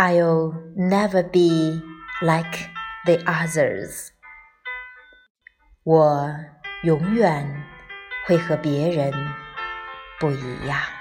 I'll never be like the others。我永远会和别人不一样。